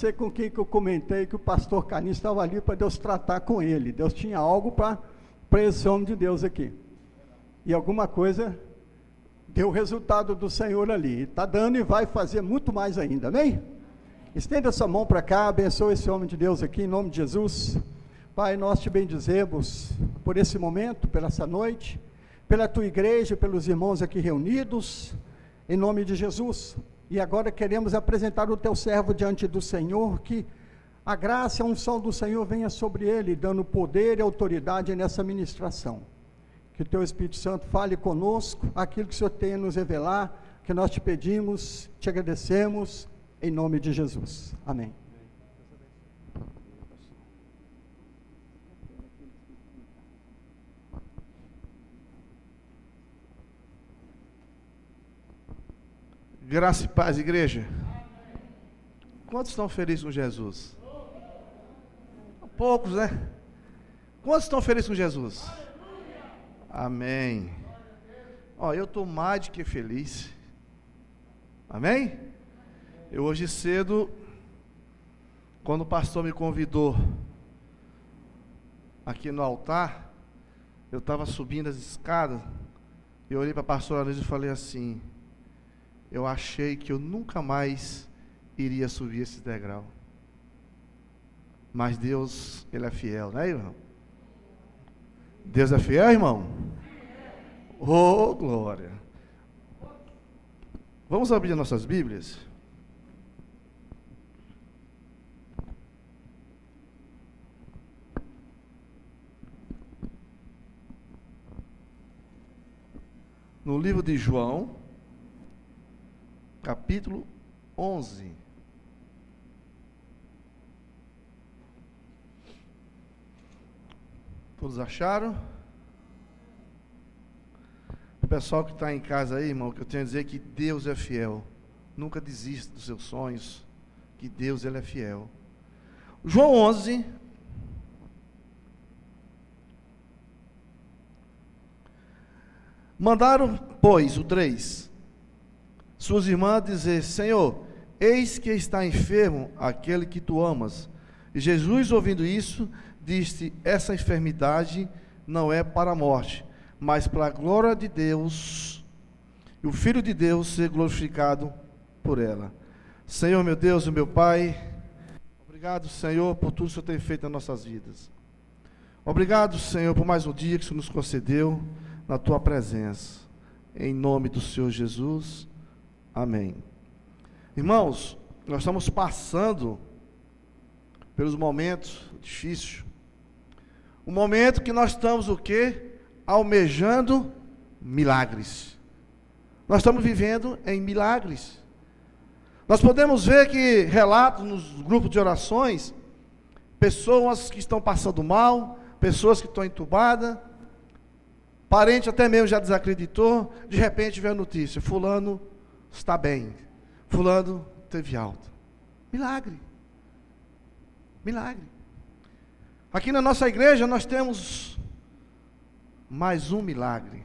sei com quem que eu comentei que o pastor Canis estava ali para Deus tratar com ele. Deus tinha algo para esse homem de Deus aqui. E alguma coisa deu resultado do Senhor ali. Está dando e vai fazer muito mais ainda, amém? Estenda sua mão para cá, abençoe esse homem de Deus aqui, em nome de Jesus. Pai, nós te bendizemos por esse momento, pela essa noite, pela tua igreja, pelos irmãos aqui reunidos, em nome de Jesus. E agora queremos apresentar o teu servo diante do Senhor, que a graça e a unção do Senhor venha sobre ele, dando poder e autoridade nessa ministração. Que o teu Espírito Santo fale conosco aquilo que o Senhor tem a nos revelar, que nós te pedimos, te agradecemos, em nome de Jesus. Amém. Graça e paz, igreja. Quantos estão felizes com Jesus? Poucos, né? Quantos estão felizes com Jesus? Amém. Ó, eu estou mais do que feliz. Amém? Eu hoje cedo, quando o pastor me convidou aqui no altar, eu estava subindo as escadas, eu olhei para a pastora Luiz e falei assim, eu achei que eu nunca mais iria subir esse degrau. Mas Deus, Ele é fiel, né, irmão? Deus é fiel, irmão? Oh, glória. Vamos abrir nossas Bíblias? No livro de João, capítulo 11. Todos acharam? O pessoal que está em casa aí, irmão, que eu tenho a dizer que Deus é fiel. Nunca desista dos seus sonhos, que Deus ele é fiel. João 11. Mandaram, pois, o 3 suas irmãs dizer: Senhor, eis que está enfermo aquele que tu amas. E Jesus, ouvindo isso, disse: Essa enfermidade não é para a morte, mas para a glória de Deus, e o Filho de Deus ser glorificado por ela. Senhor, meu Deus e meu Pai, obrigado, Senhor, por tudo que o Senhor tem feito nas nossas vidas. Obrigado, Senhor, por mais um dia que o Senhor nos concedeu na tua presença. Em nome do Senhor Jesus. Amém. Irmãos, nós estamos passando pelos momentos difíceis. O momento que nós estamos o quê? Almejando milagres. Nós estamos vivendo em milagres. Nós podemos ver que relatos nos grupos de orações, pessoas que estão passando mal, pessoas que estão entubadas, parente até mesmo já desacreditou, de repente vê a notícia, fulano está bem. Fulano teve alta. Milagre. Milagre. Aqui na nossa igreja nós temos mais um milagre.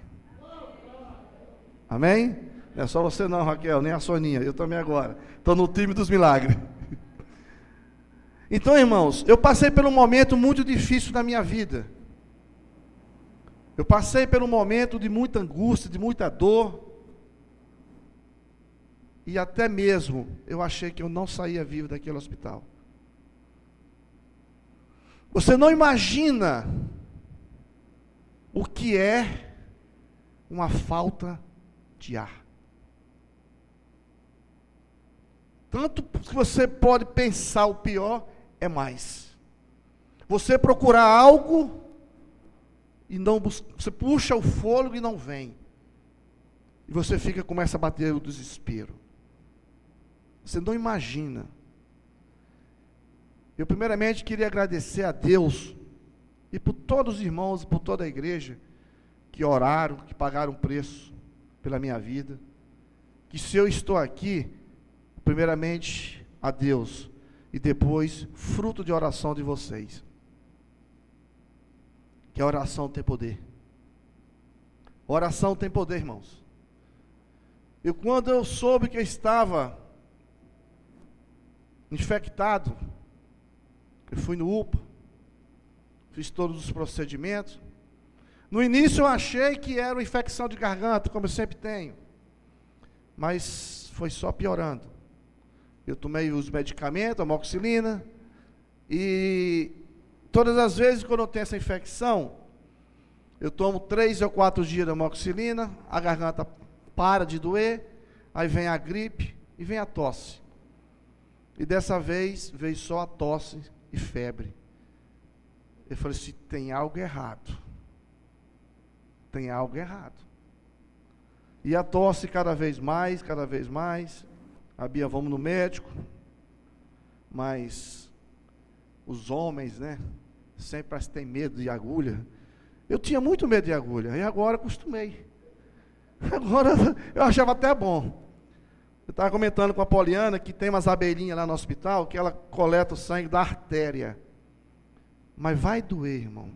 Amém? Não é só você não, Raquel, nem a Soninha, eu também agora. Estou no time dos milagres. Então, irmãos, eu passei por um momento muito difícil na minha vida. Eu passei por um momento de muita angústia, de muita dor. E até mesmo eu achei que eu não saía vivo daquele hospital. Você não imagina o que é uma falta de ar. Tanto que você pode pensar o pior é mais. Você procurar algo e não você puxa o fôlego e não vem. E você fica começa a bater o desespero. Você não imagina. Eu, primeiramente, queria agradecer a Deus e por todos os irmãos e por toda a igreja que oraram, que pagaram preço pela minha vida. Que se eu estou aqui, primeiramente a Deus e depois fruto de oração de vocês. Que a oração tem poder. oração tem poder, irmãos. E quando eu soube que eu estava infectado. Eu fui no UPA, fiz todos os procedimentos. No início eu achei que era uma infecção de garganta, como eu sempre tenho. Mas foi só piorando. Eu tomei os medicamentos, a moxilina, e todas as vezes quando eu tenho essa infecção, eu tomo três ou quatro dias de amoxicilina, a garganta para de doer, aí vem a gripe e vem a tosse. E dessa vez veio só a tosse e febre. Eu falei assim: tem algo errado. Tem algo errado. E a tosse cada vez mais, cada vez mais. A Bia, vamos no médico. Mas os homens, né? Sempre têm medo de agulha. Eu tinha muito medo de agulha, e agora acostumei. Agora eu achava até bom. Eu estava comentando com a Poliana que tem umas abelhinhas lá no hospital que ela coleta o sangue da artéria. Mas vai doer, irmão.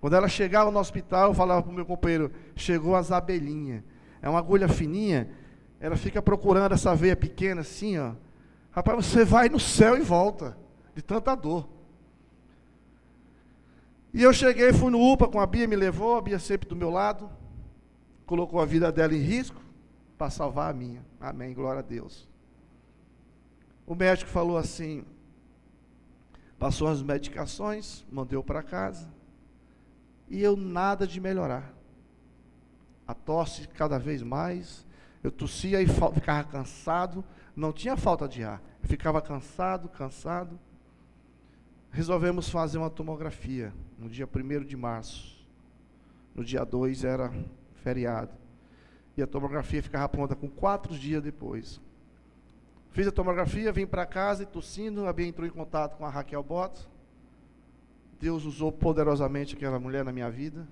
Quando ela chegava no hospital, eu falava para o meu companheiro: chegou as abelhinhas. É uma agulha fininha, ela fica procurando essa veia pequena assim, ó. Rapaz, você vai no céu e volta, de tanta dor. E eu cheguei, fui no UPA com a Bia, me levou, a Bia sempre do meu lado, colocou a vida dela em risco para salvar a minha. Amém, glória a Deus. O médico falou assim, passou as medicações, mandou para casa, e eu nada de melhorar. A tosse cada vez mais, eu tossia e ficava cansado, não tinha falta de ar, ficava cansado, cansado resolvemos fazer uma tomografia no dia 1 de março. No dia 2 era feriado. E a tomografia ficava pronta com quatro dias depois. Fiz a tomografia, vim para casa e tossindo, a Bia entrou em contato com a Raquel Bottas. Deus usou poderosamente aquela mulher na minha vida.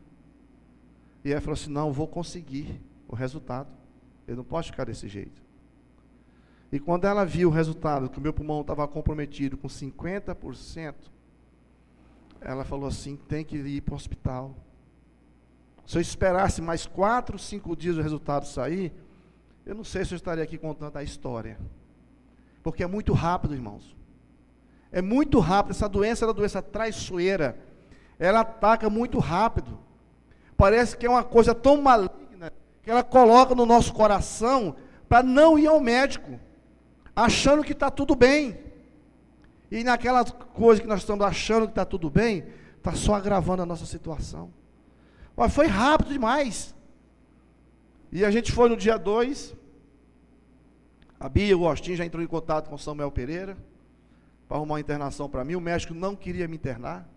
E ela falou assim: não, vou conseguir o resultado. Eu não posso ficar desse jeito. E quando ela viu o resultado, que o meu pulmão estava comprometido com 50%, ela falou assim: tem que ir para o hospital. Se eu esperasse mais quatro, cinco dias o resultado sair, eu não sei se eu estaria aqui contando a história. Porque é muito rápido, irmãos. É muito rápido. Essa doença é uma doença traiçoeira. Ela ataca muito rápido. Parece que é uma coisa tão maligna que ela coloca no nosso coração para não ir ao médico achando que está tudo bem. E naquela coisa que nós estamos achando que está tudo bem, está só agravando a nossa situação. Mas foi rápido demais. E a gente foi no dia 2. A Bia o Agostinho já entrou em contato com o Samuel Pereira para arrumar uma internação para mim. O médico não queria me internar.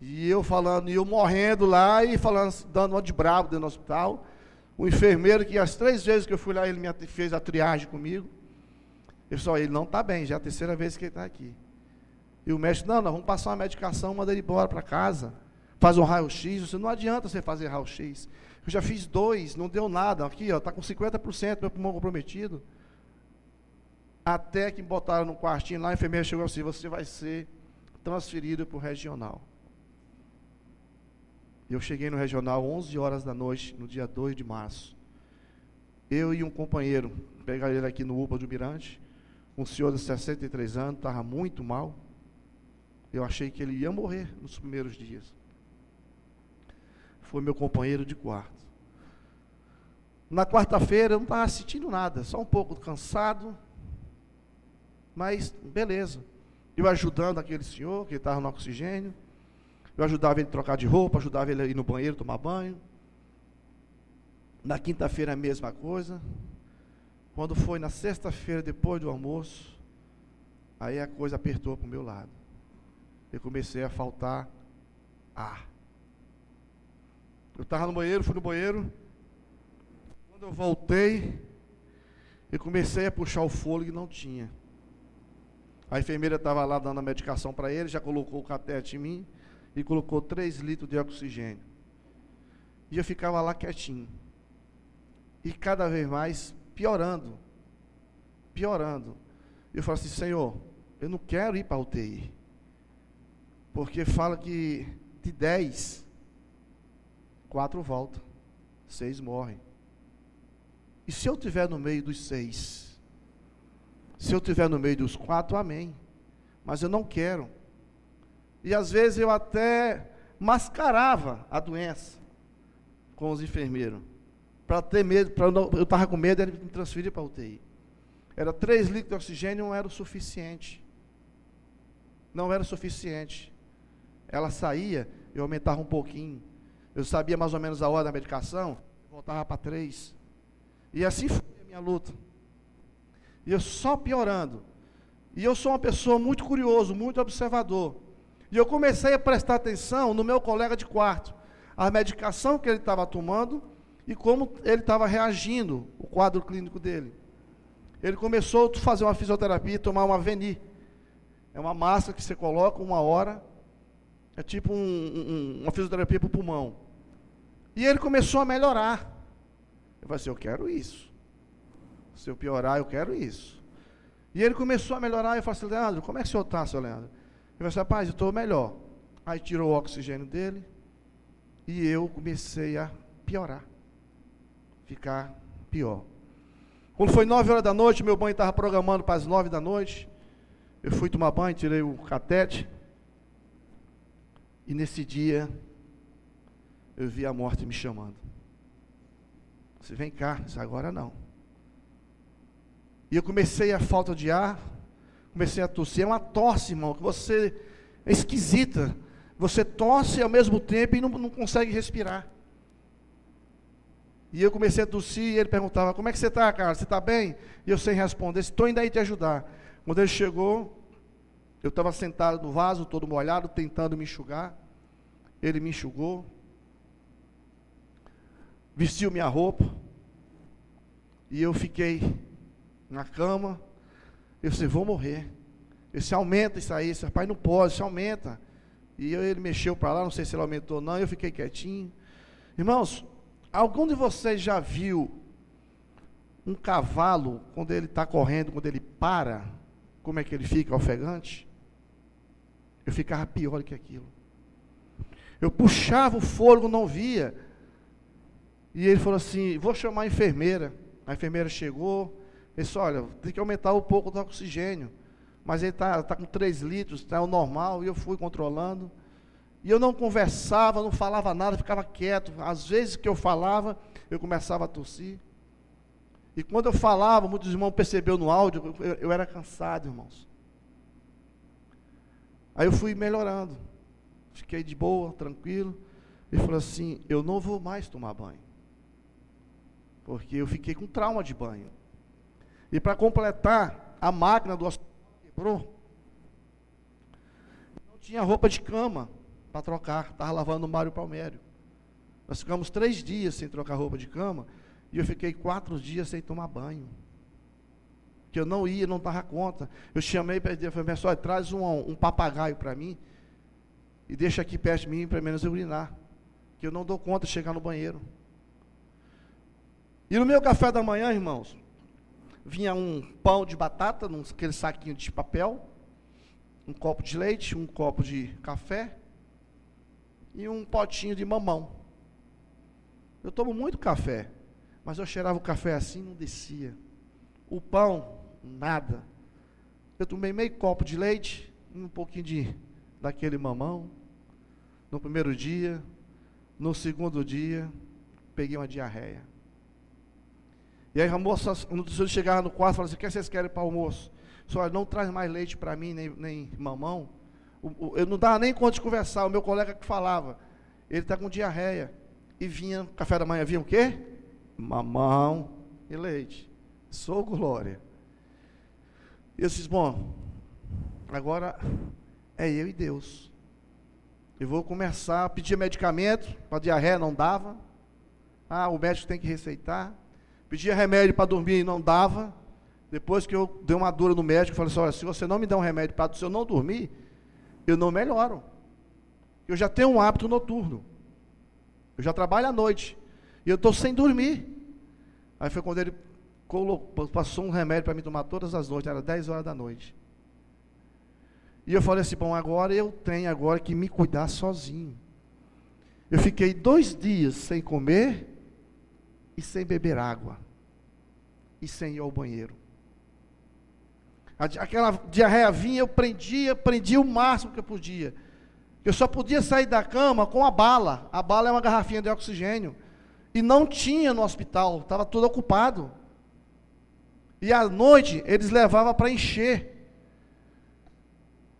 E eu falando, e eu morrendo lá e falando, dando uma de bravo dentro do hospital. O enfermeiro, que as três vezes que eu fui lá, ele me fez a triagem comigo. Eu só, ele não está bem, já é a terceira vez que ele está aqui. E o médico, não, não, vamos passar uma medicação, manda ele embora para casa. Faz um raio-x, você não adianta você fazer raio-x. Eu já fiz dois, não deu nada. Aqui, ó, está com 50% meu pulmão comprometido. Até que botaram no quartinho lá, a enfermeira chegou assim, você vai ser transferido para o regional. Eu cheguei no regional 11 horas da noite, no dia 2 de março. Eu e um companheiro, pegar ele aqui no UPA do Mirante, um senhor de 63 anos, estava muito mal. Eu achei que ele ia morrer nos primeiros dias. Foi meu companheiro de quarto. Na quarta-feira eu não estava sentindo nada, só um pouco cansado, mas beleza. Eu ajudando aquele senhor que estava no oxigênio, eu ajudava ele a trocar de roupa, ajudava ele a ir no banheiro tomar banho. Na quinta-feira a mesma coisa. Quando foi na sexta-feira, depois do almoço, aí a coisa apertou para o meu lado. Eu comecei a faltar ar. Eu estava no banheiro, fui no banheiro. Quando eu voltei, eu comecei a puxar o fôlego e não tinha. A enfermeira estava lá dando a medicação para ele, já colocou o catete em mim e colocou 3 litros de oxigênio. E eu ficava lá quietinho. E cada vez mais piorando. Piorando. Eu falo assim, Senhor, eu não quero ir para a UTI. Porque fala que de 10, 4 voltam, 6 morrem. E se eu estiver no meio dos seis? Se eu estiver no meio dos quatro, amém. Mas eu não quero. E às vezes eu até mascarava a doença com os enfermeiros. Para ter medo, pra eu estava com medo, ele me transferir para a UTI. Era 3 litros de oxigênio, não era o suficiente. Não era o suficiente. Ela saía, eu aumentava um pouquinho. Eu sabia mais ou menos a hora da medicação, voltava para 3. E assim foi a minha luta. E eu só piorando. E eu sou uma pessoa muito curioso, muito observador. E eu comecei a prestar atenção no meu colega de quarto, a medicação que ele estava tomando e como ele estava reagindo, o quadro clínico dele. Ele começou a fazer uma fisioterapia, tomar uma Veni. É uma máscara que você coloca uma hora, é tipo um, um, uma fisioterapia para o pulmão. E ele começou a melhorar. Eu falei assim, eu quero isso. Se eu piorar, eu quero isso. E ele começou a melhorar, eu falei assim, Leandro, como é que o senhor está, seu Leandro? Ele falou assim, rapaz, eu estou melhor. Aí tirou o oxigênio dele, e eu comecei a piorar. Ficar pior. Quando foi nove horas da noite, meu banho estava programando para as nove da noite. Eu fui tomar banho, tirei o catete. E nesse dia, eu vi a morte me chamando. Você vem cá, agora não. E eu comecei a falta de ar, comecei a tossir. É uma tosse, irmão, que você é esquisita. Você tosse ao mesmo tempo e não, não consegue respirar. E eu comecei a tossir e ele perguntava, como é que você está, cara? Você está bem? E eu sem responder, estou indo aí te ajudar. Quando ele chegou, eu estava sentado no vaso, todo molhado, tentando me enxugar. Ele me enxugou, vestiu minha roupa, e eu fiquei na cama. Eu disse, vou morrer. Ele disse, aumenta isso aí. Esse pai não pode, isso aumenta. E eu, ele mexeu para lá, não sei se ele aumentou ou não, eu fiquei quietinho. Irmãos, algum de vocês já viu um cavalo, quando ele está correndo, quando ele para, como é que ele fica, ofegante? Eu ficava pior que aquilo. Eu puxava o fôlego, não via. E ele falou assim: vou chamar a enfermeira. A enfermeira chegou, disse: olha, tem que aumentar um pouco do oxigênio mas ele está tá com 3 litros, está o normal, e eu fui controlando. E eu não conversava, não falava nada, ficava quieto. Às vezes que eu falava, eu começava a tossir. E quando eu falava, muitos irmãos perceberam no áudio, eu, eu era cansado, irmãos. Aí eu fui melhorando. Fiquei de boa, tranquilo. Ele falou assim: Eu não vou mais tomar banho. Porque eu fiquei com trauma de banho. E para completar, a máquina do hospital quebrou. Não tinha roupa de cama para trocar. Estava lavando o Mário Palmério. Nós ficamos três dias sem trocar roupa de cama. E eu fiquei quatro dias sem tomar banho. Que eu não ia, não dava conta. Eu chamei para ele, falei, pessoal, traz um, um papagaio para mim. E deixa aqui perto de mim para menos eu urinar. Que eu não dou conta de chegar no banheiro. E no meu café da manhã, irmãos, vinha um pão de batata, num aquele saquinho de papel, um copo de leite, um copo de café e um potinho de mamão. Eu tomo muito café, mas eu cheirava o café assim, não descia. O pão, nada. Eu tomei meio copo de leite, um pouquinho de daquele mamão. No primeiro dia, no segundo dia, peguei uma diarreia. E aí a moça, quando senhor chegava no quarto, falava assim, o que vocês querem para o almoço? Só não traz mais leite para mim, nem, nem mamão. O, o, eu não dava nem conta de conversar, o meu colega que falava, ele está com diarreia. E vinha, café da manhã, vinha o quê? Mamão e leite. Sou glória. E eu disse, bom, agora é eu e Deus. Eu vou começar a pedir medicamento, para diarreia não dava. Ah, o médico tem que receitar. Pedia remédio para dormir e não dava. Depois que eu dei uma dura no médico, falei assim: olha, se você não me der um remédio para eu não dormir, eu não melhoro. Eu já tenho um hábito noturno. Eu já trabalho à noite. E eu estou sem dormir. Aí foi quando ele colocou, passou um remédio para me tomar todas as noites, era 10 horas da noite. E eu falei assim, bom, agora eu tenho agora que me cuidar sozinho. Eu fiquei dois dias sem comer e sem beber água, e sem ir ao banheiro. Aquela diarreia vinha, eu prendia, prendia o máximo que eu podia. Eu só podia sair da cama com a bala. A bala é uma garrafinha de oxigênio. E não tinha no hospital, estava tudo ocupado. E à noite eles levavam para encher.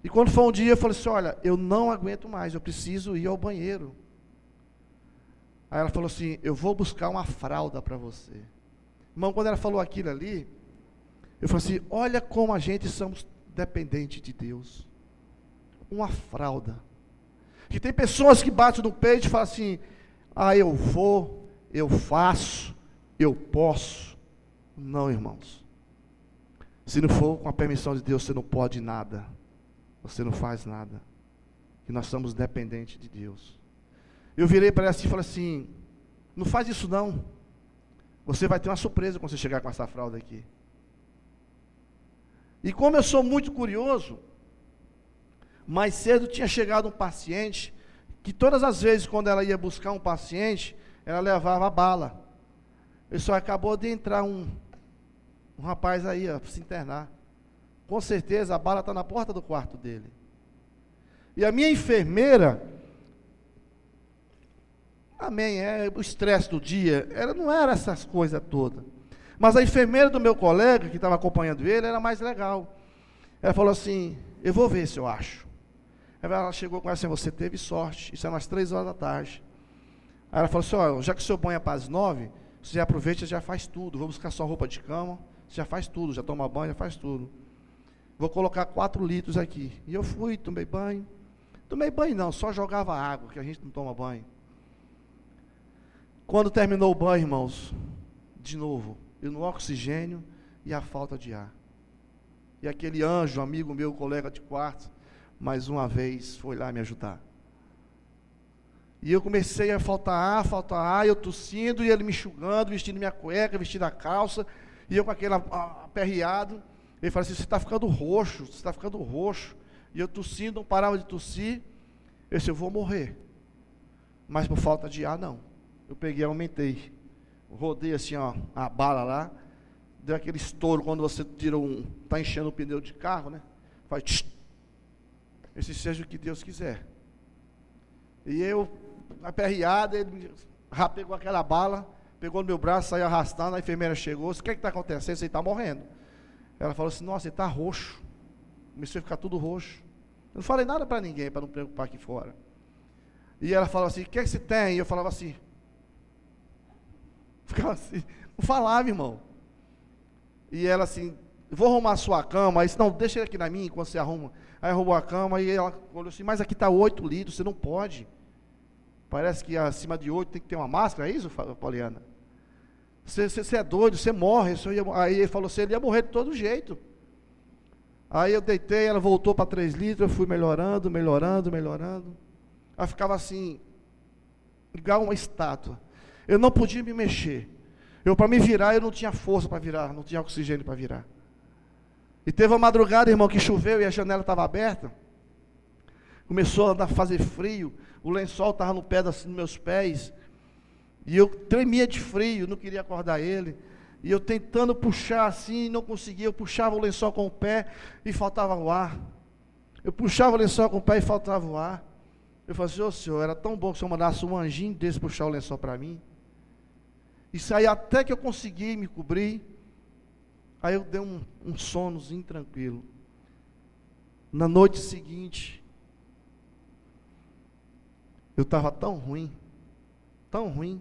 E quando foi um dia, eu falei assim: Olha, eu não aguento mais, eu preciso ir ao banheiro. Aí ela falou assim: Eu vou buscar uma fralda para você. Irmão, quando ela falou aquilo ali, eu falei assim: Olha como a gente somos dependentes de Deus. Uma fralda. Que tem pessoas que batem no peito e falam assim: Ah, eu vou, eu faço, eu posso. Não, irmãos. Se não for com a permissão de Deus, você não pode nada. Você não faz nada. Que nós somos dependentes de Deus. Eu virei para ela assim e falei assim: Não faz isso não. Você vai ter uma surpresa quando você chegar com essa fralda aqui. E como eu sou muito curioso, mais cedo tinha chegado um paciente que todas as vezes quando ela ia buscar um paciente, ela levava bala. E só acabou de entrar um, um rapaz aí para se internar. Com certeza a bala está na porta do quarto dele. E a minha enfermeira, amém, é o estresse do dia, ela não era essas coisas todas. Mas a enfermeira do meu colega, que estava acompanhando ele, era mais legal. Ela falou assim: Eu vou ver se eu acho. Ela chegou com ela assim: Você teve sorte. Isso é umas três horas da tarde. Aí ela falou assim: Ó, já que o banho é para as nove, você aproveita e já faz tudo. Vou buscar sua roupa de cama, você já faz tudo, já toma banho, já faz tudo. Vou colocar quatro litros aqui. E eu fui, tomei banho. Tomei banho não, só jogava água, que a gente não toma banho. Quando terminou o banho, irmãos, de novo, eu no oxigênio e a falta de ar. E aquele anjo, amigo meu, colega de quarto, mais uma vez foi lá me ajudar. E eu comecei a faltar ar, faltar ar, eu tossindo, e ele me enxugando, vestindo minha cueca, vestindo a calça, e eu com aquele aperreado. Ele falou assim: Você está ficando roxo, você está ficando roxo. E eu tossindo, não parava de tossir. Eu disse: Eu vou morrer. Mas por falta de ar, não. Eu peguei aumentei. Rodei assim, ó, a bala lá. Deu aquele estouro quando você tira um. Está enchendo o pneu de carro, né? Faz. Esse seja o que Deus quiser. E eu, aperreado, ele já pegou aquela bala, pegou no meu braço, saiu arrastando, a enfermeira chegou, o que é está acontecendo? Você está morrendo. Ela falou assim, nossa, ele está roxo. Começou a ficar tudo roxo. Eu não falei nada para ninguém, para não preocupar aqui fora. E ela falou assim, o que é que você tem? E eu falava assim. Ficava assim, não falava, irmão. E ela assim, vou arrumar a sua cama. Aí disse, não, deixa aqui na minha enquanto você arruma. Aí arrumou a cama e ela olhou assim, mas aqui está oito litros, você não pode. Parece que acima de oito tem que ter uma máscara, é isso, Poliana? Você, você, você é doido, você morre. Ia, aí ele falou assim, ele ia morrer de todo jeito. Aí eu deitei, ela voltou para três litros, eu fui melhorando, melhorando, melhorando. Ela ficava assim, igual uma estátua. Eu não podia me mexer. Eu, para me virar, eu não tinha força para virar, não tinha oxigênio para virar. E teve uma madrugada, irmão, que choveu e a janela estava aberta. Começou a fazer frio, o lençol estava no pé dos meus pés. E eu tremia de frio, não queria acordar ele. E eu tentando puxar assim, não conseguia. Eu puxava o lençol com o pé e faltava o ar. Eu puxava o lençol com o pé e faltava o ar. Eu falei assim, ô oh, senhor, era tão bom que o senhor mandasse um anjinho desse puxar o lençol para mim. E saí até que eu consegui me cobrir. Aí eu dei um, um sonozinho tranquilo. Na noite seguinte, eu estava tão ruim, tão ruim,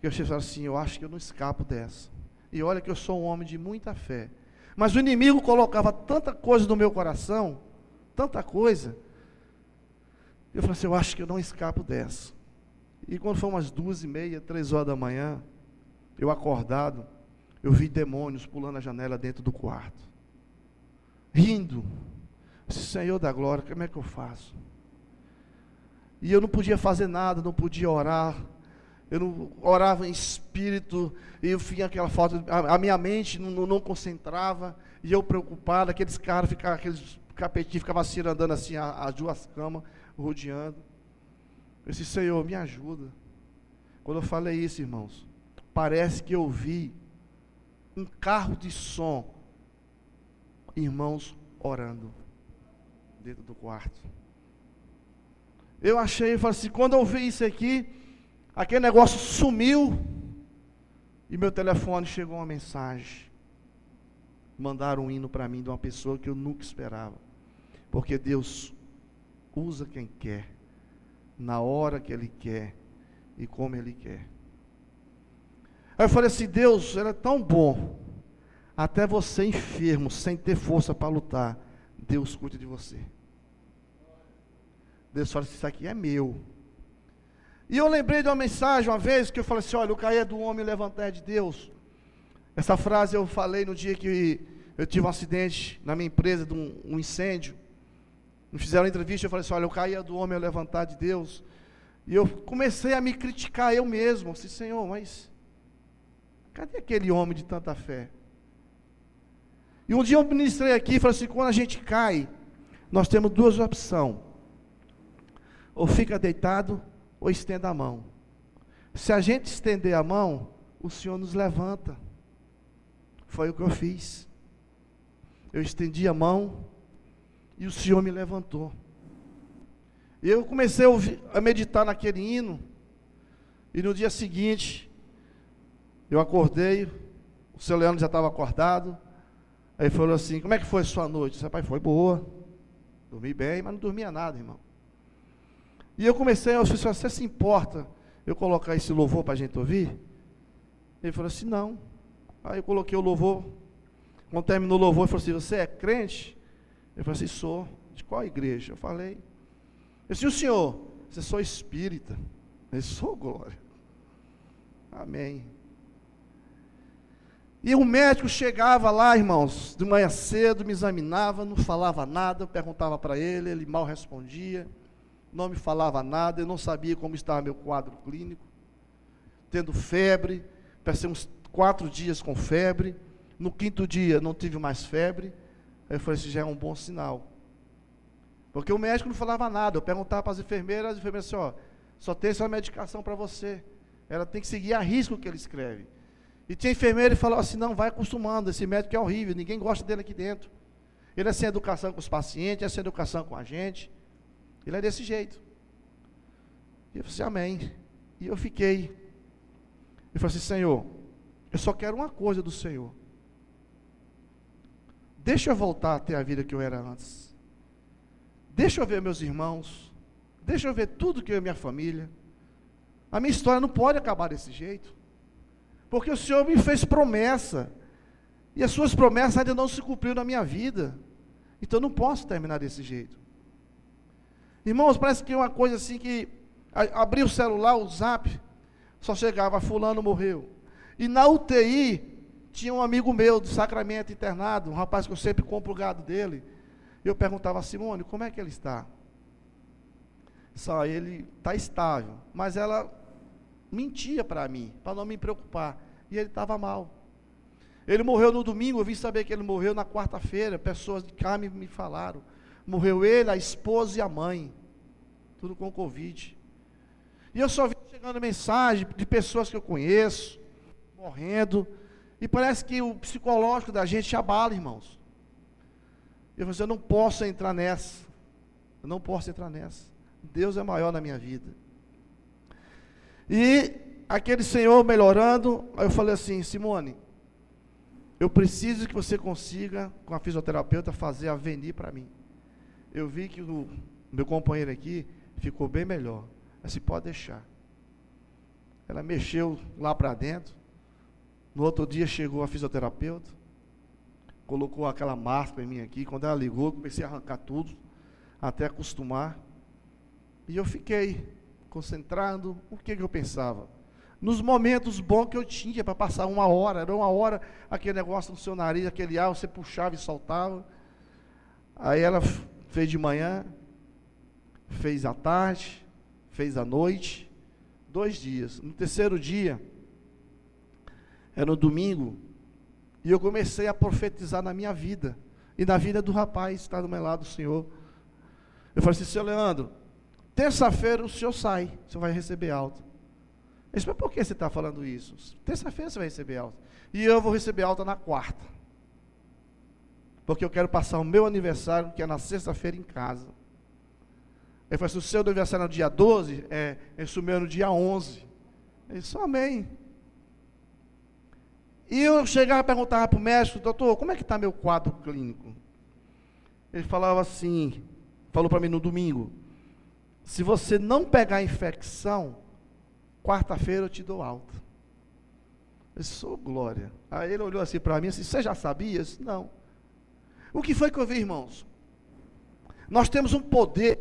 que eu achei assim, eu acho que eu não escapo dessa. E olha que eu sou um homem de muita fé. Mas o inimigo colocava tanta coisa no meu coração, tanta coisa. Eu falei assim, eu acho que eu não escapo dessa. E quando foi umas duas e meia, três horas da manhã, eu acordado, eu vi demônios pulando a janela dentro do quarto. Rindo. Senhor da glória, como é que eu faço? E eu não podia fazer nada, não podia orar. Eu não orava em espírito, e eu tinha aquela falta, a, minha mente não, não, concentrava, e eu preocupado, aqueles caras ficavam, aqueles capetinhos ficavam assim andando assim, as duas camas, rodeando. Eu disse, Senhor, me ajuda. Quando eu falei isso, irmãos, parece que eu vi um carro de som irmãos orando dentro do quarto. Eu achei, eu falei assim, quando eu vi isso aqui, aquele negócio sumiu e meu telefone chegou uma mensagem. Mandaram um hino para mim de uma pessoa que eu nunca esperava. Porque Deus usa quem quer, na hora que Ele quer e como Ele quer. Aí eu falei assim: Deus, Ele é tão bom. Até você enfermo, sem ter força para lutar, Deus cuida de você. Deus fala assim: Isso aqui é meu. E eu lembrei de uma mensagem uma vez que eu falei assim: Olha, o cair é do homem e levantar é de Deus. Essa frase eu falei no dia que eu tive um acidente na minha empresa, de um, um incêndio. Me fizeram entrevista, eu falei assim: Olha, o cair é do homem e levantar de Deus. E eu comecei a me criticar eu mesmo. Eu disse, Senhor, mas cadê aquele homem de tanta fé? E um dia eu ministrei aqui e falei assim: quando a gente cai, nós temos duas opções. Ou fica deitado, ou estenda a mão. Se a gente estender a mão, o Senhor nos levanta. Foi o que eu fiz. Eu estendi a mão e o Senhor me levantou. Eu comecei a meditar naquele hino. E no dia seguinte, eu acordei, o seu Leandro já estava acordado. Aí falou assim: Como é que foi a sua noite? Eu disse, pai, foi boa. Dormi bem, mas não dormia nada, irmão. E eu comecei, eu disse, você se importa eu colocar esse louvor para a gente ouvir? Ele falou assim, não. Aí eu coloquei o louvor. Quando terminou o louvor, ele falou assim, você é crente? Ele falou assim, sou. De qual igreja? Eu falei. Eu disse, o senhor? Você sou espírita. Eu sou glória. Amém. E o médico chegava lá, irmãos, de manhã cedo, me examinava, não falava nada, perguntava para ele, ele mal respondia, não me falava nada, eu não sabia como estava meu quadro clínico, tendo febre, passei uns quatro dias com febre, no quinto dia não tive mais febre, aí eu falei, isso já é um bom sinal. Porque o médico não falava nada, eu perguntava para as enfermeiras, as enfermeiras assim, ó, só tem essa medicação para você, ela tem que seguir a risco que ele escreve. E tinha enfermeiro e falou assim: não, vai acostumando, esse médico é horrível, ninguém gosta dele aqui dentro. Ele é sem educação com os pacientes, é sem educação com a gente. Ele é desse jeito. E eu falei assim, amém. E eu fiquei. Ele falou assim, Senhor, eu só quero uma coisa do Senhor. Deixa eu voltar a ter a vida que eu era antes. Deixa eu ver meus irmãos. Deixa eu ver tudo que eu e minha família. A minha história não pode acabar desse jeito. Porque o Senhor me fez promessa. E as suas promessas ainda não se cumpriram na minha vida. Então eu não posso terminar desse jeito. Irmãos, parece que é uma coisa assim que abri o celular, o zap, só chegava, fulano morreu. E na UTI tinha um amigo meu do Sacramento internado, um rapaz que eu sempre compro o gado dele. Eu perguntava a Simone, como é que ele está? Só ele está estável, mas ela mentia para mim, para não me preocupar. E ele estava mal. Ele morreu no domingo, eu vim saber que ele morreu na quarta-feira. Pessoas de cá me, me falaram. Morreu ele, a esposa e a mãe. Tudo com Covid. E eu só vi chegando mensagem de pessoas que eu conheço, morrendo. E parece que o psicológico da gente abala, irmãos. Eu falei, assim, eu não posso entrar nessa. Eu não posso entrar nessa. Deus é maior na minha vida. E aquele senhor melhorando, aí eu falei assim, Simone, eu preciso que você consiga, com a fisioterapeuta, fazer a venir para mim. Eu vi que o meu companheiro aqui ficou bem melhor. Assim, pode deixar. Ela mexeu lá para dentro. No outro dia chegou a fisioterapeuta, colocou aquela máscara em mim aqui. Quando ela ligou, comecei a arrancar tudo, até acostumar. E eu fiquei concentrado, o que, que eu pensava? Nos momentos bons que eu tinha para passar uma hora, era uma hora aquele negócio no seu nariz, aquele ar, você puxava e soltava. Aí ela fez de manhã, fez à tarde, fez à noite, dois dias. No terceiro dia, era no domingo, e eu comecei a profetizar na minha vida, e na vida do rapaz, está do meu lado, o Senhor. Eu falei assim, seu Leandro, Terça-feira o senhor sai, você vai receber alta. Eu disse, mas por que você está falando isso? Terça-feira você vai receber alta. E eu vou receber alta na quarta. porque eu quero passar o meu aniversário, que é na sexta-feira, em casa. Ele falou assim: o seu aniversário é no dia 12? É, esse o meu no dia 11. Ele disse: Amém. E eu chegava e perguntava para o médico, doutor, como é que está meu quadro clínico? Ele falava assim, falou para mim no domingo, se você não pegar infecção, quarta-feira eu te dou alta. Eu sou glória. Aí ele olhou assim para mim, assim, você já sabia? Eu disse, não. O que foi que eu vi, irmãos? Nós temos um poder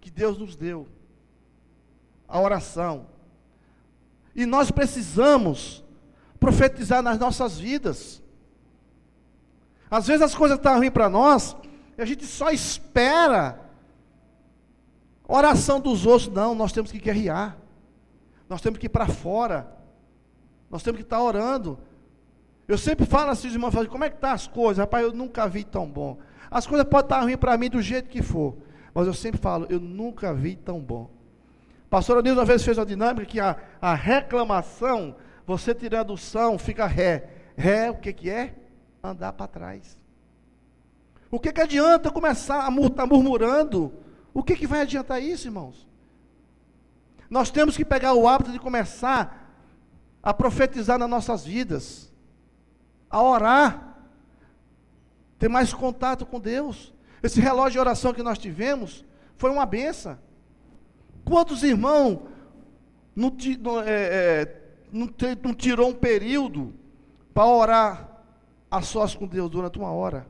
que Deus nos deu. A oração. E nós precisamos profetizar nas nossas vidas. Às vezes as coisas estão ruins para nós, e a gente só espera oração dos outros. Não, nós temos que guerrear. Nós temos que ir para fora. Nós temos que estar orando. Eu sempre falo assim, os irmãos falam, como é que estão tá as coisas? Rapaz, eu nunca vi tão bom. As coisas podem estar ruins para mim do jeito que for. Mas eu sempre falo, eu nunca vi tão bom. Pastor Nilson uma vez fez uma dinâmica que a, a reclamação você tirando o são, fica ré. Ré, o que, que é? Andar para trás. O que, que adianta começar a estar tá murmurando? O que, que vai adiantar isso, irmãos? Nós temos que pegar o hábito de começar a profetizar nas nossas vidas, a orar, ter mais contato com Deus. Esse relógio de oração que nós tivemos foi uma benção. Quantos irmãos não, não, é, é, não, não tirou um período para orar a sós com Deus durante uma hora.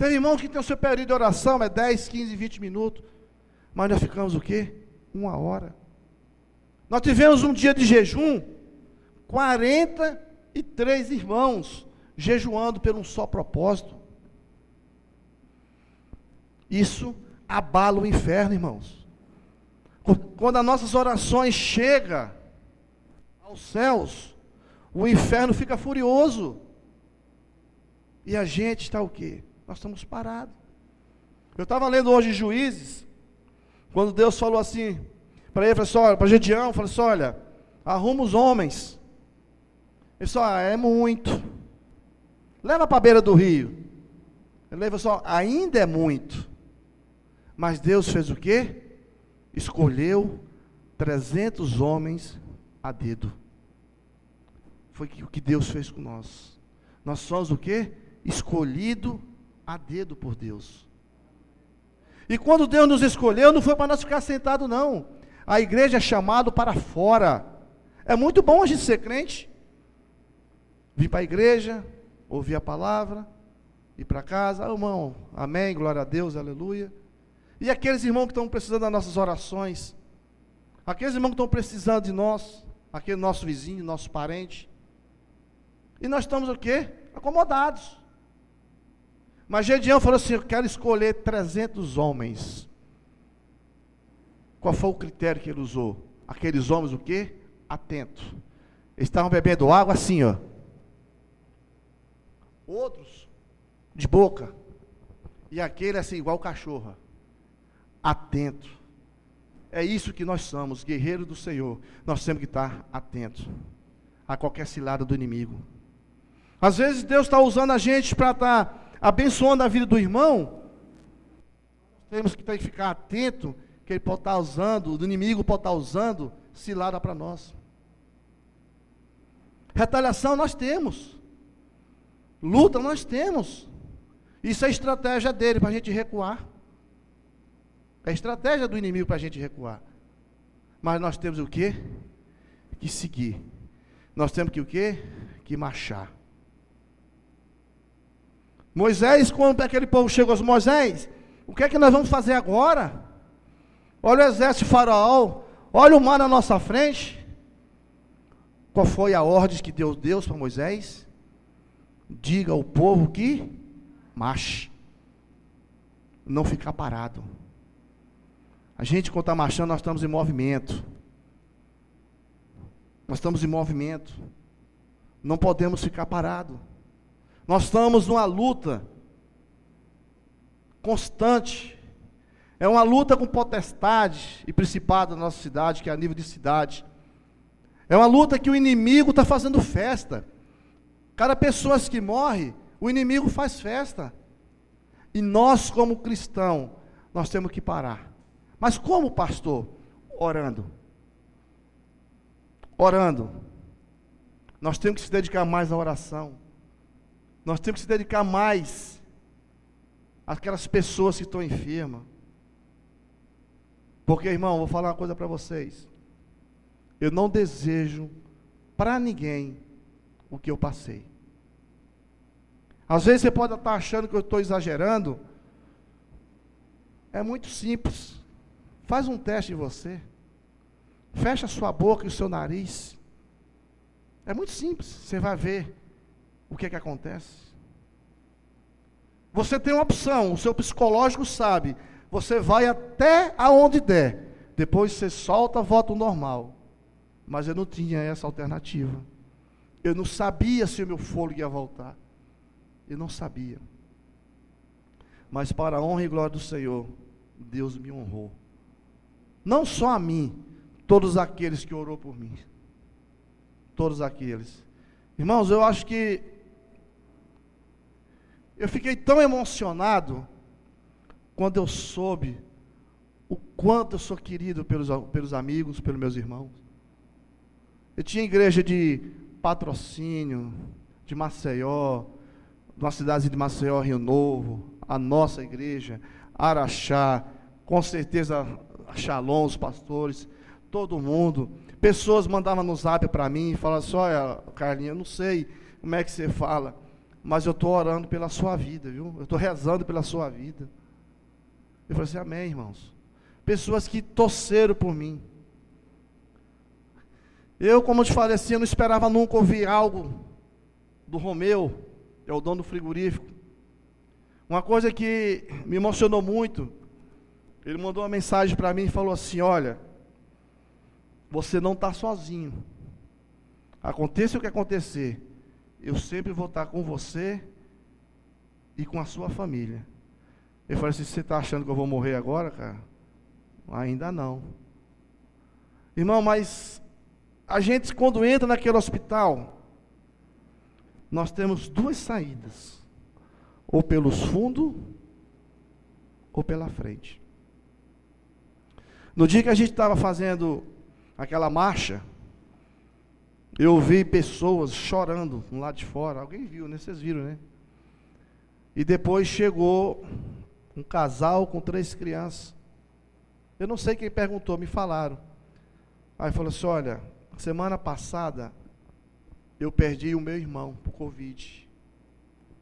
Tem irmãos que tem o seu período de oração, é 10, 15, 20 minutos. Mas nós ficamos o quê? Uma hora. Nós tivemos um dia de jejum, 43 irmãos jejuando por um só propósito. Isso abala o inferno, irmãos. Quando as nossas orações chegam aos céus, o inferno fica furioso. E a gente está o quê? Nós estamos parados. Eu estava lendo hoje Juízes, quando Deus falou assim, para ele, falou assim, para Gedeão, falou assim, olha, arruma os homens. Ele disse, ah, é muito. Leva para a beira do rio. Ele leva só, ainda é muito. Mas Deus fez o quê? Escolheu 300 homens a dedo. Foi o que Deus fez com nós. Nós somos o que? Escolhido a dedo por Deus. E quando Deus nos escolheu, não foi para nós ficar sentado, não. A igreja é chamado para fora. É muito bom a gente ser crente. Vir para a igreja, ouvir a palavra, ir para casa, ah, irmão, amém, glória a Deus, aleluia. E aqueles irmãos que estão precisando das nossas orações, aqueles irmãos que estão precisando de nós, aquele nosso vizinho, nosso parente. E nós estamos o quê? Acomodados. Mas Gedeão falou assim: Eu quero escolher 300 homens. Qual foi o critério que ele usou? Aqueles homens o quê? Atentos. Eles estavam bebendo água assim, ó. Outros de boca. E aquele assim, igual cachorro. Atento. É isso que nós somos, guerreiros do Senhor. Nós temos que estar atentos a qualquer cilada do inimigo. Às vezes Deus está usando a gente para estar tá abençoando a vida do irmão. Temos que ficar atento que ele pode estar tá usando, o inimigo pode estar tá usando cilada para nós. Retaliação nós temos. Luta nós temos. Isso é estratégia dele para a gente recuar. É estratégia do inimigo para a gente recuar. Mas nós temos o que? Que seguir. Nós temos que o quê? Que marchar. Moisés, quando aquele povo chegou, Moisés, o que é que nós vamos fazer agora? Olha o exército de faraó, olha o mar na nossa frente. Qual foi a ordem que Deus deu para Moisés? Diga ao povo que marche. Não ficar parado. A gente, quando está marchando, nós estamos em movimento. Nós estamos em movimento. Não podemos ficar parados. Nós estamos numa luta constante. É uma luta com potestade e principado da nossa cidade, que é a nível de cidade. É uma luta que o inimigo está fazendo festa. Cada pessoa que morre, O inimigo faz festa. E nós, como cristão, nós temos que parar. Mas como, pastor? Orando. Orando. Nós temos que se dedicar mais à oração. Nós temos que se dedicar mais àquelas pessoas que estão enfermas. Porque, irmão, vou falar uma coisa para vocês. Eu não desejo para ninguém o que eu passei. Às vezes você pode estar achando que eu estou exagerando. É muito simples. Faz um teste em você. Fecha sua boca e o seu nariz. É muito simples. Você vai ver o que é que acontece. Você tem uma opção, o seu psicológico sabe. Você vai até aonde der. Depois você solta, volta ao normal. Mas eu não tinha essa alternativa. Eu não sabia se o meu fôlego ia voltar. Eu não sabia. Mas para a honra e glória do Senhor, Deus me honrou. Não só a mim, todos aqueles que orou por mim. Todos aqueles. Irmãos, eu acho que eu fiquei tão emocionado quando eu soube o quanto eu sou querido pelos, pelos amigos, pelos meus irmãos. Eu tinha igreja de patrocínio, de Maceió, uma cidade de Maceió, Rio Novo, a nossa igreja, Araxá, com certeza Shalom, os pastores, todo mundo. Pessoas mandavam no zap para mim e falavam assim, olha, Carlinhos, eu não sei como é que você fala, mas eu estou orando pela sua vida, viu? Eu estou rezando pela sua vida. Eu falei assim, amém, irmãos. Pessoas que torceram por mim. Eu, como eu te falei assim, eu não esperava nunca ouvir algo do Romeu, é o dono do frigorífico. Uma coisa que me emocionou muito, ele mandou uma mensagem para mim e falou assim: Olha, você não está sozinho. Aconteça o que acontecer, eu sempre vou estar com você e com a sua família. Eu falei assim: Você está achando que eu vou morrer agora, cara? Ainda não. Irmão, mas a gente, quando entra naquele hospital, nós temos duas saídas: ou pelos fundos, ou pela frente. No dia que a gente estava fazendo aquela marcha, eu vi pessoas chorando lado de fora. Alguém viu, né? Vocês viram, né? E depois chegou um casal com três crianças. Eu não sei quem perguntou, me falaram. Aí falou assim: olha, semana passada eu perdi o meu irmão por Covid.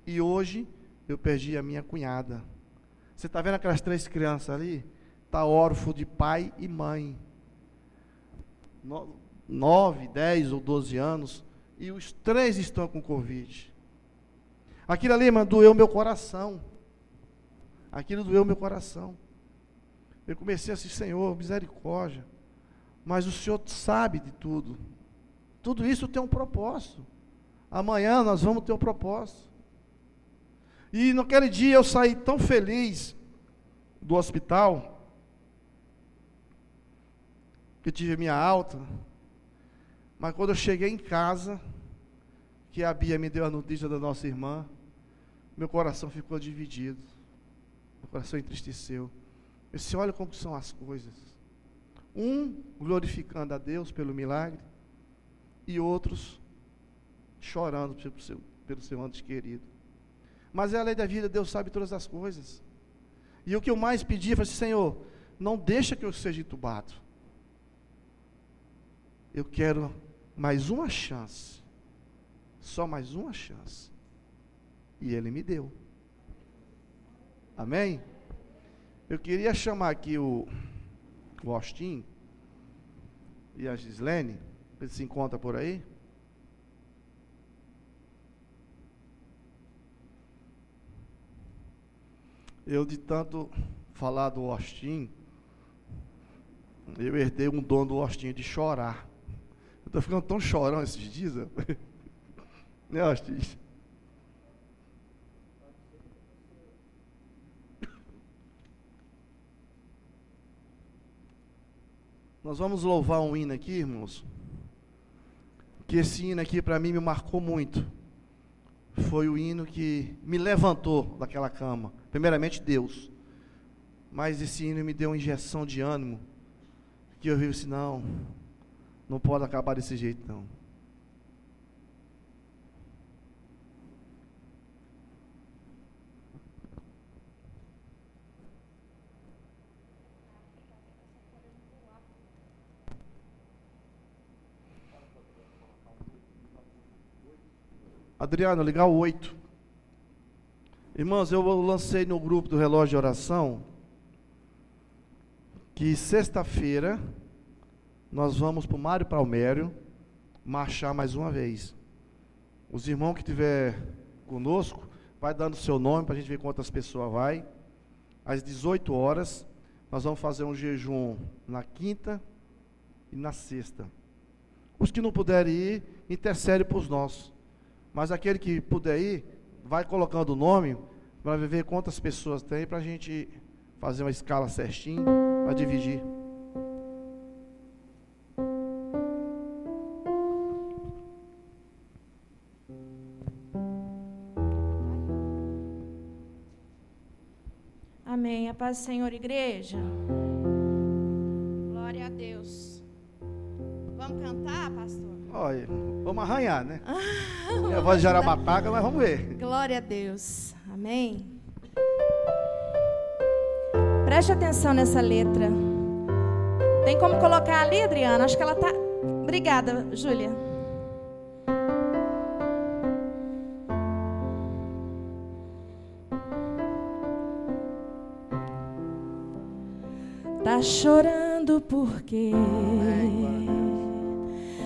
E hoje eu perdi a minha cunhada. Você está vendo aquelas três crianças ali? Está órfão de pai e mãe. Nove, dez ou doze anos. E os três estão com Covid. Aquilo ali, mano, doeu meu coração. Aquilo doeu meu coração. Eu comecei assim, Senhor, misericórdia. Mas o Senhor sabe de tudo. Tudo isso tem um propósito. Amanhã nós vamos ter um propósito. E naquele dia eu saí tão feliz do hospital, que tive minha alta, mas quando eu cheguei em casa, que a Bia me deu a notícia da nossa irmã, meu coração ficou dividido, meu coração entristeceu. Eu disse, olha como são as coisas. Um glorificando a Deus pelo milagre, e outros chorando pelo seu, pelo seu antes querido. Mas é a lei da vida, Deus sabe todas as coisas. E o que eu mais pedi foi assim, Senhor, não deixa que eu seja entubado. Eu quero mais uma chance. Só mais uma chance. E Ele me deu. Amém? Eu queria chamar aqui o, o Austin e a Gislene. Ele se encontra por aí? Eu, de tanto falar do Austin, eu herdei um dom do Austin de chorar. Eu estou ficando tão chorão esses dias. né, Austin? Nós vamos louvar um hino aqui, irmãos que esse hino aqui para mim me marcou muito. foi o hino que me levantou daquela cama. Primeiramente Deus. Mas esse hino me deu uma injeção de ânimo. Que eu vi assim, não, não pode acabar desse jeito não. Adriano, ligar o 8. Irmãos, eu lancei no grupo do relógio de oração que sexta-feira nós vamos para o Mário Palmério marchar mais uma vez. Os irmãos que estiver conosco, vai dando seu nome para a gente ver quantas pessoas vai. Às 18 horas, nós vamos fazer um jejum na quinta e na sexta. Os que não puderem ir, intercede para os nossos. Mas aquele que puder ir, vai colocando o nome para ver quantas pessoas tem para a gente fazer uma escala certinho para dividir. Paz Senhor, igreja. Glória a Deus. Vamos cantar, pastor? Olha, vamos arranhar, né? Minha voz já era bataca, mas vamos ver. Glória a Deus. Amém. Preste atenção nessa letra. Tem como colocar ali, Adriana? Acho que ela tá. Obrigada, Júlia. Chorando porque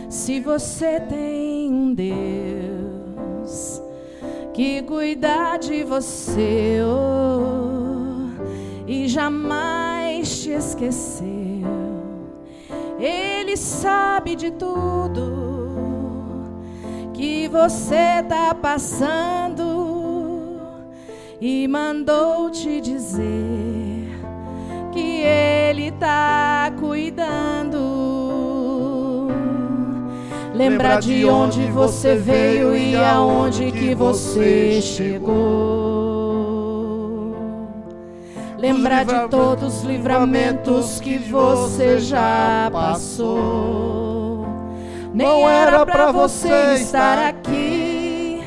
se você tem um Deus que cuida de você oh, e jamais te esqueceu, Ele sabe de tudo que você tá passando e mandou te dizer Ele tá cuidando Lembrar de onde você veio e aonde que você chegou. Lembrar de todos os livramentos que você já passou. Nem era para você estar aqui,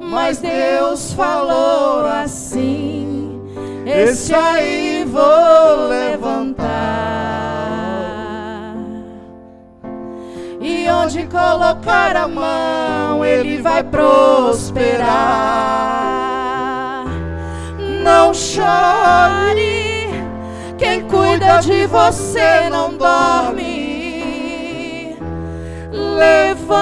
mas Deus falou assim: Esse aí vou levantar. E onde colocar a mão, ele vai prosperar. Não chore, quem cuida de você não dorme. Levanta,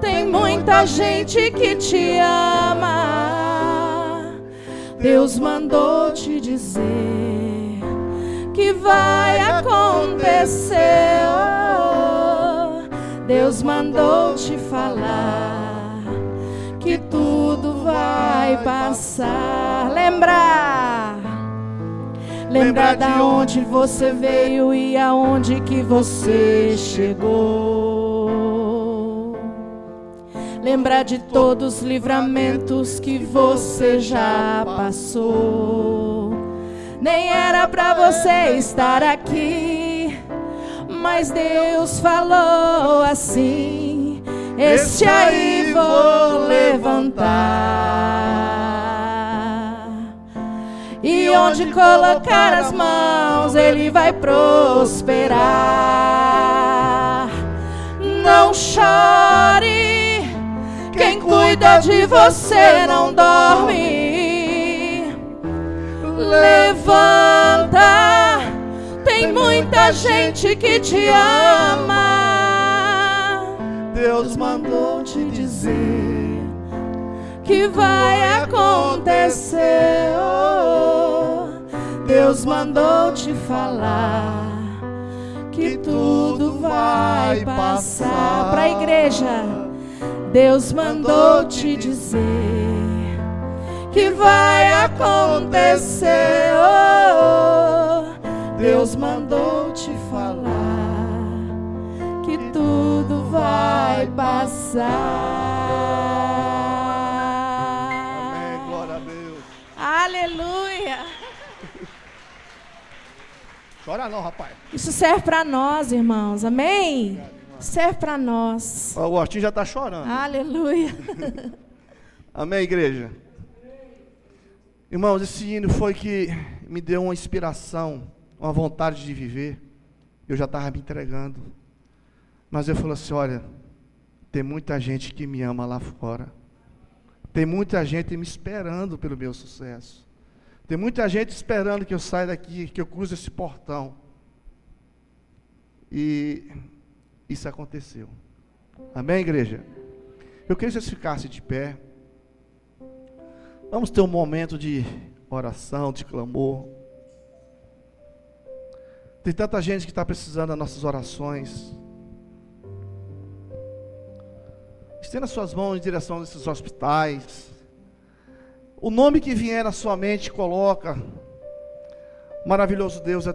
tem muita gente que te ama. Deus mandou te dizer que vai acontecer. Deus mandou te falar que tudo vai passar. Lembrar, lembrar da onde você veio e aonde que você chegou. Lembrar de todos os livramentos que você já passou nem era para você estar aqui, mas Deus falou assim: Este aí vou levantar. E onde colocar as mãos, ele vai prosperar. Não chore, quem cuida de você não dorme levanta. Tem muita gente que te ama. Deus mandou te dizer que vai acontecer. Deus mandou te falar que tudo vai passar. Para a igreja, Deus mandou te dizer que vai acontecer. Oh, oh. Deus mandou te falar que tudo vai passar. Amém, glória a Deus. Aleluia. Chora não, rapaz. Isso serve para nós, irmãos. Amém. Obrigado. Serve para nós. Ó, O Ortinho já está chorando. Aleluia. Amém, igreja? Irmãos, esse hino foi que me deu uma inspiração, uma vontade de viver. Eu já estava me entregando. Mas eu falei assim: olha, tem muita gente que me ama lá fora. Tem muita gente me esperando pelo meu sucesso. Tem muita gente esperando que eu saia daqui, que eu cruze esse portão. E isso aconteceu. Amém, igreja? Eu queria que vocês ficassem de pé. Vamos ter um momento de oração, de clamor. Tem tanta gente que está precisando das nossas orações. Estenda suas mãos em direção a esses hospitais. O nome que vier na sua mente, coloca. Maravilhoso Deus,